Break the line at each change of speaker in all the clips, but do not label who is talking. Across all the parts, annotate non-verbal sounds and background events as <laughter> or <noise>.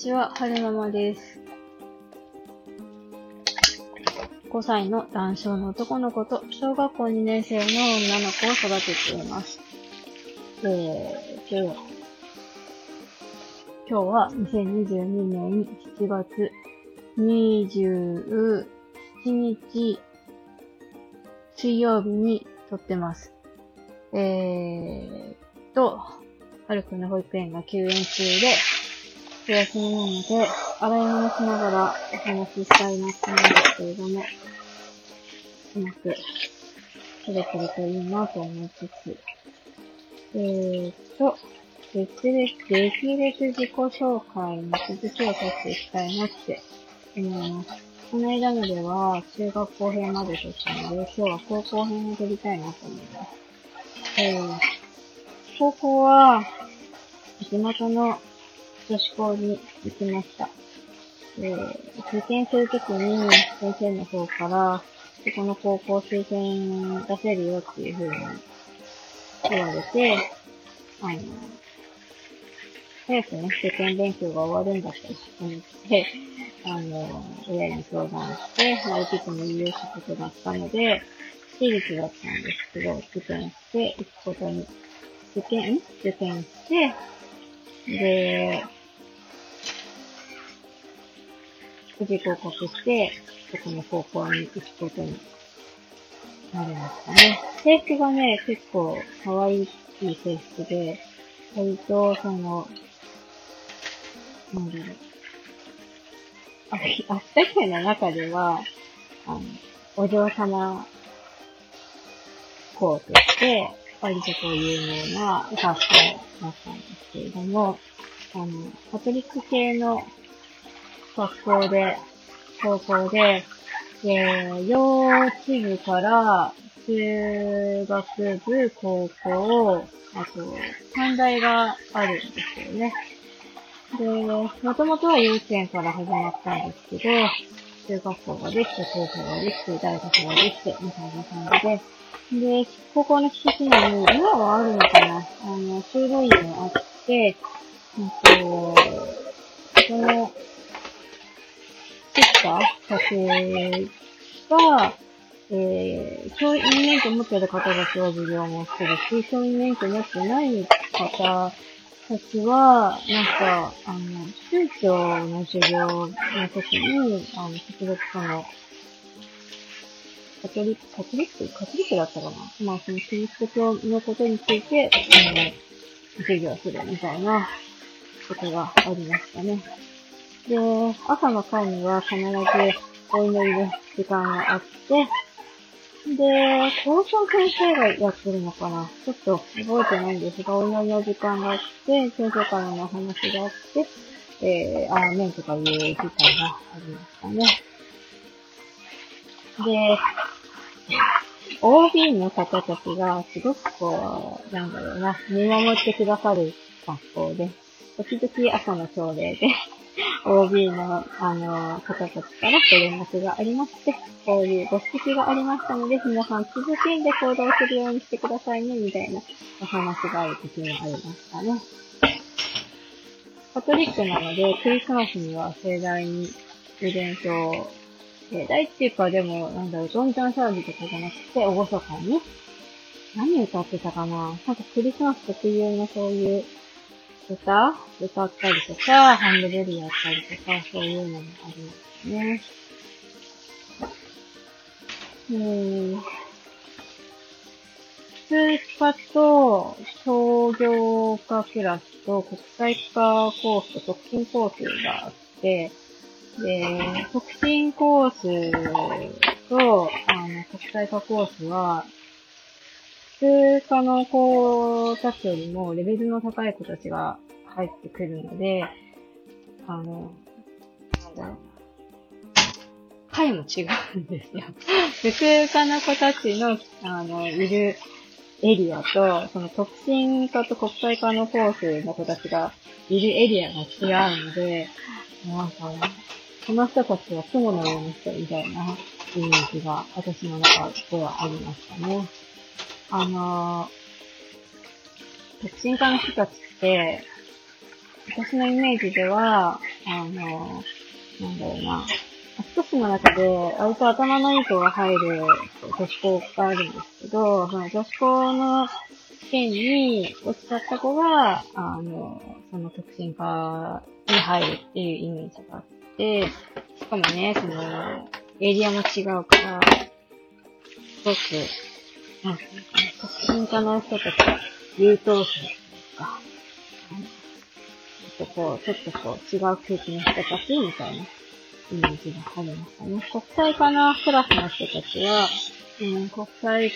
ちは、はるままです。5歳の男性の男の子と小学校2年生の女の子を育てています。えー、今日今日は2022年7月27日水曜日に撮ってます。えーと、はるくんの保育園が休園中で、お休みなので、洗い物しながらお話ししたいなと思うんですけれども、うまく撮れてるといいなと思いつつ、えーと、歴歴、歴歴自己紹介の続きを撮っていきたいなって思います。この間のでは中学校編まで撮ったので、今日は高校編を撮りたいなと思います。えー、高校は、地元の女子校に行きました。えー、受験するときに先生の方から、この高校推薦出せるよっていう風に言われて、あの、早くね、受験勉強が終わるんだったら思って、あの、親に相談して、まあ、受けてもいいよってことだったので、私立だったんですけど、受験して行くことに、受験受験して、で、無事合格して、そこの高校に行くことになりましたね。制服がね、結構可愛い制服で、割と、その、なんだろう。あ、あったかいの中では、あの、お嬢様校として、割とこう有名な学校だったんですけれども、あの、カトリック系の学校で、高校で、で、幼稚部から中学部、高校、あと、短大があるんですよね。で、もともとは幼稚園から始まったんですけど、中学校ができて、高校ができて、大学ができて、みたいな感じで、で、高校の敷地内に、今はあるのかなあの、修道院があって、うんと、その、た家庭が、えー、教員免許持ってる方たちは授業もしてるし、教員免許持ってない方たちは、なんか、あの、宗教の授業の時に、あの、特別その、カトリック、カトリックカトリックだったかな？まあ、そのキリスト教のことについて、あの、授業するみたいなことがありましたね。で、朝の会には必ずお祈りの時間があって、で、校長先生がやってるのかな？ちょっと覚えてないんですが、お祈りの時間があって、先生からの話があって、えー、あーメンとかいう時間がありましたね。で、OB の方たちがすごくこう、なんだろうな、見守ってくださる学校で、時々朝の朝礼で、OB の、あの、方たちからご連絡がありまして、こういうご指摘がありましたので、皆さん続きんで行動するようにしてくださいね、みたいなお話がある時もありましたね。カトリックなので、クリスマスには盛大にイベントを、盛大っていうか、でも、なんだろう、どんちゃん騒ぎとかじゃなくて、おごそかに、何歌ってたかななんかクリスマス特有のそういう歌歌ったりとか、ハンドベルやったりとか、そういうのもありますね。うーん。普通科と商業科クラスと国際科コースと特進コースがあって、で、特進コースと、あの、国際科コースは、通科の子たちよりもレベルの高い子たちが入ってくるので、あの、なんだろう。回も違うんですよ。<laughs> 普通科の子たちの、あの、いるエリアと、その特進科と国際科のコースの子たちがいるエリアが違うので、なんか、この人たちは雲のような人みたいなイメージが私の中ではありましたね。あのー、特進科の人たちって、私のイメージでは、あのー、なんだろうな、一つの中で、割と頭のいい子が入る女子校があるんですけど、その女子校の試験に落ちちゃった子が、あの、その特進科に入るっていうイメージがあって、しかもね、その、エリアも違うから、すごく、なんていうかね、特進科の人たち優等生とか、ちょっとこう、ちょっとこう、違う空気の人たちみたいなイメージがありましたね。国際科のクラスの人たちは、うん、国際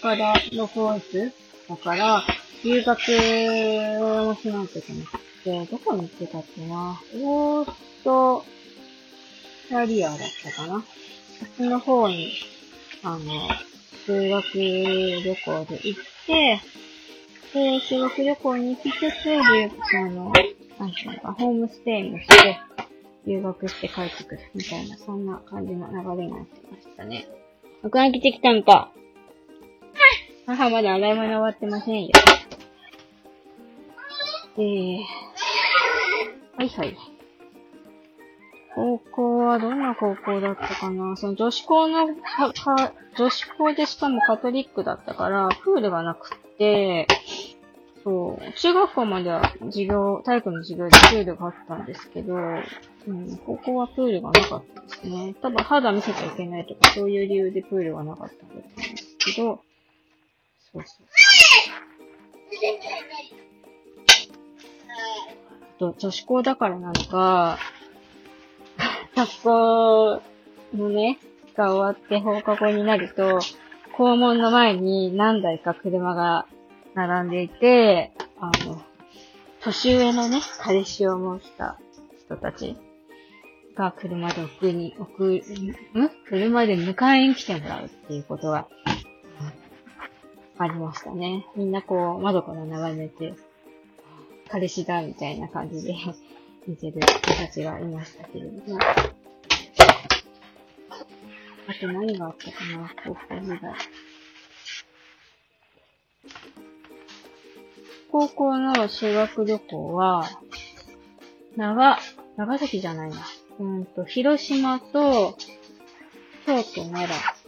からのコースだから、留学をしないといけなくて、どこに行ってたっけなオーストラリアだったかなこっちの方に、あの、修学旅行で行って、で、修学旅行に行きつつ、あの、なんていうのか、ホームステイもして、留学して帰ってくるみたいな、そんな感じの流れになってましたね。僕が来てきたんか。母まだ洗い物終わってませんよ。えー、はいはい。高校はどんな高校だったかな？その女子校の、か、か、女子校でしかもカトリックだったから、プールがなくって、そう、中学校までは授業、体育の授業でプールがあったんですけど、うん、ここはプールがなかったですね。多分肌見せちゃいけないとか、そういう理由でプールがなかったんだと思うんですけど、そうそう。と、女子校だからなのか、学校のね、が終わって放課後になると、校門の前に何台か車が並んでいて、あの、年上のね、彼氏を持った人たちが車で送り、送る、ん？車で迎えに来てもらうっていうことが、ありましたね。みんなこう、窓から眺めて、彼氏だ、みたいな感じで見てる人たちがいましたけれども。あと何があったかな、高校時代。高校の修学旅行は、長、長崎じゃないな。うんと、広島と、京都、奈良。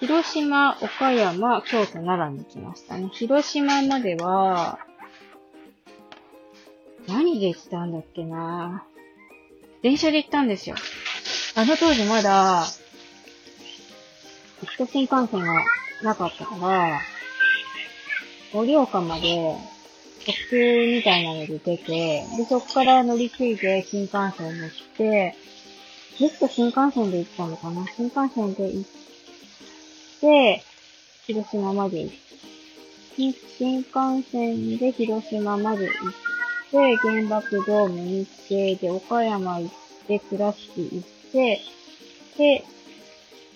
広島、岡山、京都、奈良に行きましたね。広島までは、何で行ったんだっけな電車で行ったんですよ。あの当時まだ、一新幹線がなかったから、盛岡まで、特急みたいなので出て、で、そこから乗り継いで新幹線乗って、ずっと新幹線で行ったのかな？新幹線で行って、広島まで行って、新幹線で広島まで行って、原爆ドームに行って、で、岡山行って、倉敷行って、で、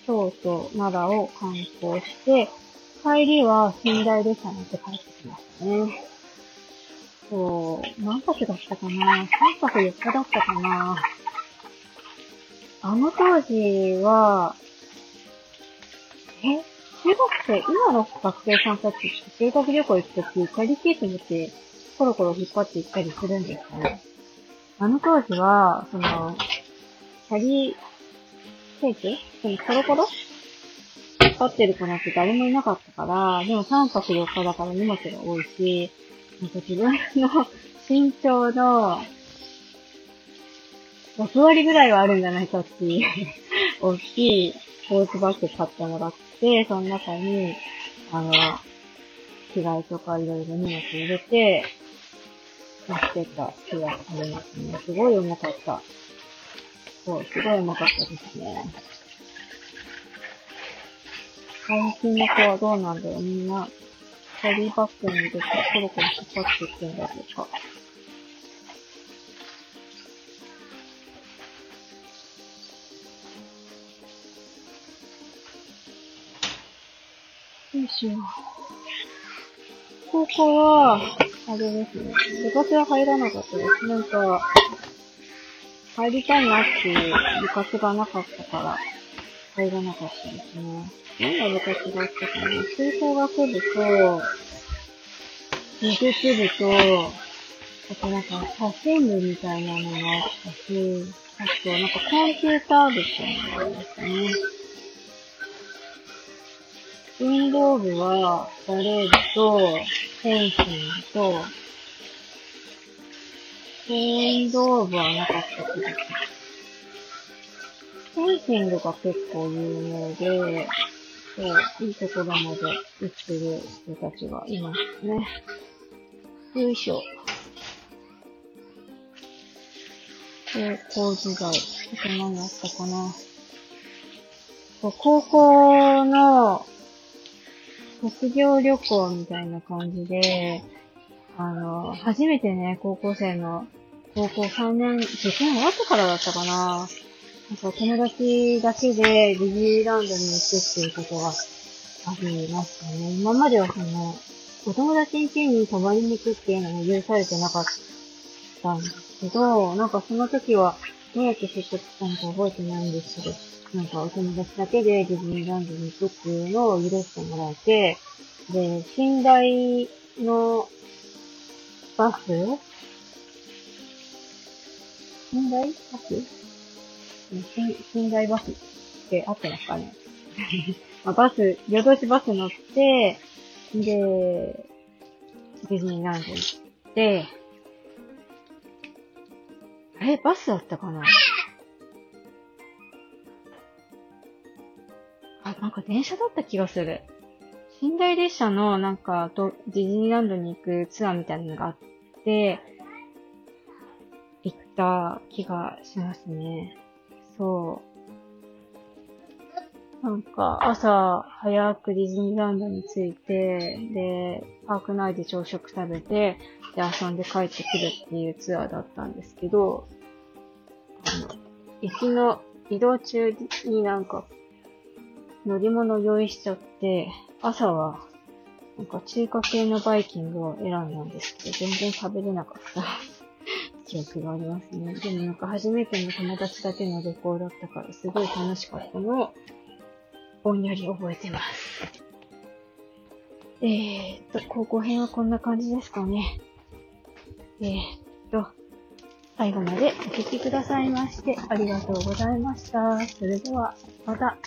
京都、奈良を観光して、帰りは寝台列車に乗って帰ってきましたね。そう、何泊だったかな ?3 泊4日だったかな？あの当時は、え？中学生、今の学生さんたちって修学旅行行くとき、キャリーケース持ってコロコロ引っ張って行ったりするんですかね。あの当時は、その、キャリーケースそのコロコロ引っ張ってる子なんて誰もいなかったから、でも3泊4日だから荷物が多いし、なんか自分の身長の6割ぐらいはあるんじゃないかっていう大きいポーツバッグ買ってもらって、その中に、あの、着替えとかいろいろ荷物入れて、持ってた日がありますね。すごい重かった。そう、すごい重かったですね。最近の子はどうなんだろうみんなキャリーバッグに入れてコロコロ引っ張っていくんだろうか。よいしょ。高校は、あれですね。部は入らなかったです。なんか、入りたいなっていう部活がなかったから、入らなかったですね。どんな部活があったかな吹奏楽部と、美術部と、あとなんか、写真部みたいなのがあったし、あとなんかコンピューター部っていうのがありましたね。運動部は、バレーと、フェンシングと、運動部はなかった気がする。フェンシングが結構有名で、そう、いいところまで行ってる人たちがいますね。よいしょ。高校時代。あと何あったかな。高校の卒業旅行みたいな感じで、あの、初めてね、高校生の、高校3年、受験終わってからだったかな。なんか友達だけでディズニーランドに行くっていうことがありましたね。今まではその、お友達ん家に泊まりに行くっていうのも許されてなかったんですけど、なんかその時は、どうやって接触したのか覚えてないんですけど、なんかお友達だけでディズニーランドに行くっていうのを許してもらえて、で、寝台のバス？寝台？バス？寝台？バスって合ってますかね <laughs> まあ、バス、夜通しバス乗って、で、ディズニーランドに行って、あれバスだったかな？なんか電車だった気がする。寝台列車のなんかとディズニーランドに行くツアーみたいなのがあって、行った気がしますね。そう。なんか、朝、早くディズニーランドに着いて、で、パーク内で朝食食べて、で、遊んで帰ってくるっていうツアーだったんですけど、あの、行きの移動中になんか、乗り物用意しちゃって、朝は、なんか中華系のバイキングを選んだんですけど、全然食べれなかった <laughs> 記憶がありますね。でもなんか初めての友達だけの旅行だったから、すごい楽しかったのを、ぼんやり覚えてます。えーっと、高校編はこんな感じですかね。えーっと、最後までお聴きくださいましてありがとうございました。それでは、また。